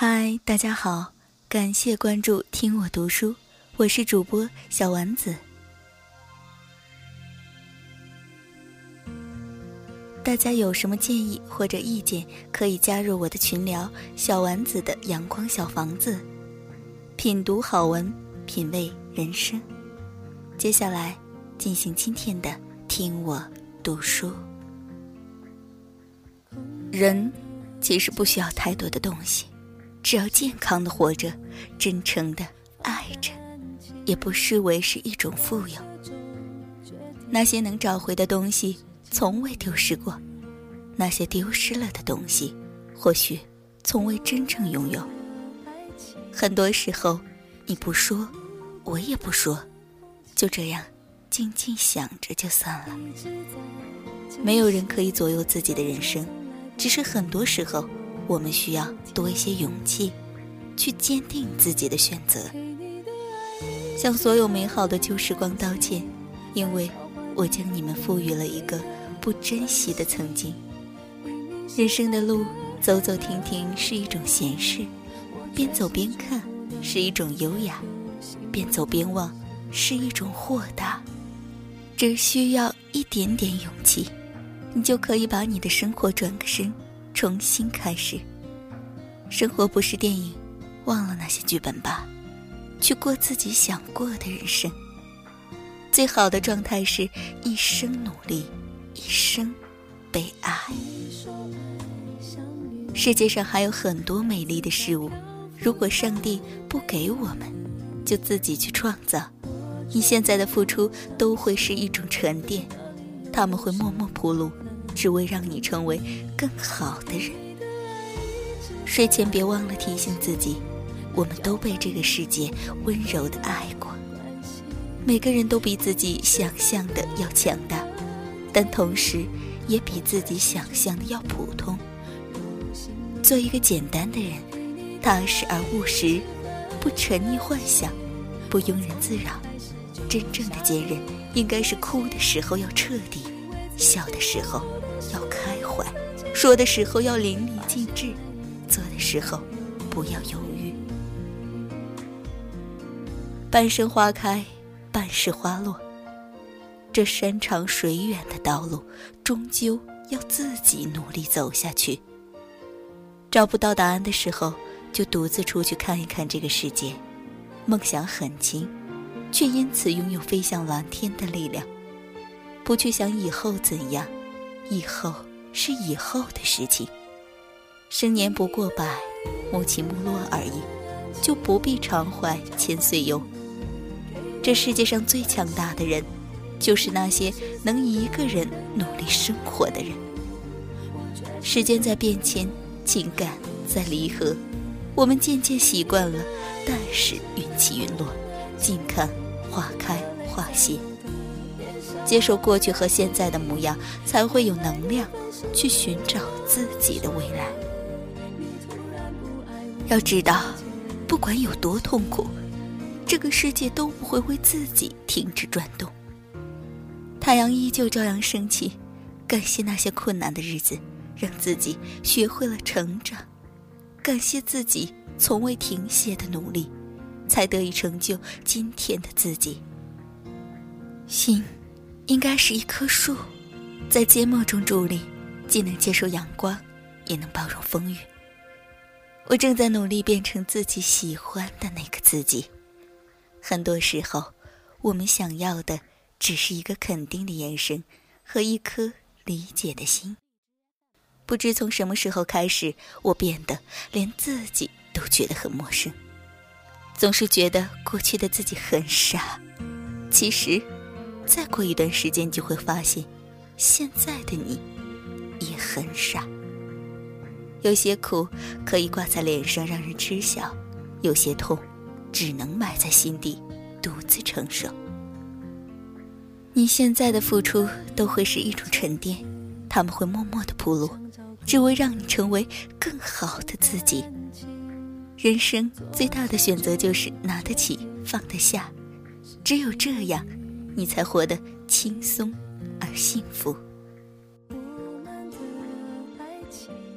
嗨，大家好，感谢关注“听我读书”，我是主播小丸子。大家有什么建议或者意见，可以加入我的群聊“小丸子的阳光小房子”，品读好文，品味人生。接下来进行今天的“听我读书”。人其实不需要太多的东西。只要健康的活着，真诚的爱着，也不失为是一种富有。那些能找回的东西，从未丢失过；那些丢失了的东西，或许从未真正拥有。很多时候，你不说，我也不说，就这样静静想着就算了。没有人可以左右自己的人生，只是很多时候。我们需要多一些勇气，去坚定自己的选择。向所有美好的旧时光道歉，因为我将你们赋予了一个不珍惜的曾经。人生的路，走走停停是一种闲适，边走边看是一种优雅，边走边望是一种豁达。只需要一点点勇气，你就可以把你的生活转个身。重新开始，生活不是电影，忘了那些剧本吧，去过自己想过的人生。最好的状态是一生努力，一生被爱。世界上还有很多美丽的事物，如果上帝不给我们，就自己去创造。你现在的付出都会是一种沉淀，他们会默默铺路。只为让你成为更好的人。睡前别忘了提醒自己，我们都被这个世界温柔的爱过。每个人都比自己想象的要强大，但同时也比自己想象的要普通。做一个简单的人，踏实而务实，不沉溺幻想，不庸人自扰。真正的坚韧，应该是哭的时候要彻底，笑的时候。要开怀，说的时候要淋漓尽致，做的时候不要犹豫。半生花开，半世花落。这山长水远的道路，终究要自己努力走下去。找不到答案的时候，就独自出去看一看这个世界。梦想很轻，却因此拥有飞向蓝天的力量。不去想以后怎样。以后是以后的事情。生年不过百，暮起暮落而已，就不必常怀千岁忧。这世界上最强大的人，就是那些能一个人努力生活的人。时间在变迁，情感在离合，我们渐渐习惯了但是云起云落，静看花开花谢。接受过去和现在的模样，才会有能量去寻找自己的未来。要知道，不管有多痛苦，这个世界都不会为自己停止转动。太阳依旧照样升起。感谢那些困难的日子，让自己学会了成长；感谢自己从未停歇的努力，才得以成就今天的自己。心。应该是一棵树，在缄默中伫立，既能接受阳光，也能包容风雨。我正在努力变成自己喜欢的那个自己。很多时候，我们想要的只是一个肯定的眼神和一颗理解的心。不知从什么时候开始，我变得连自己都觉得很陌生，总是觉得过去的自己很傻。其实。再过一段时间，就会发现，现在的你也很傻。有些苦可以挂在脸上让人知晓，有些痛只能埋在心底独自承受。你现在的付出都会是一种沉淀，他们会默默的铺路，只为让你成为更好的自己。人生最大的选择就是拿得起，放得下，只有这样。你才活得轻松而幸福。的爱情。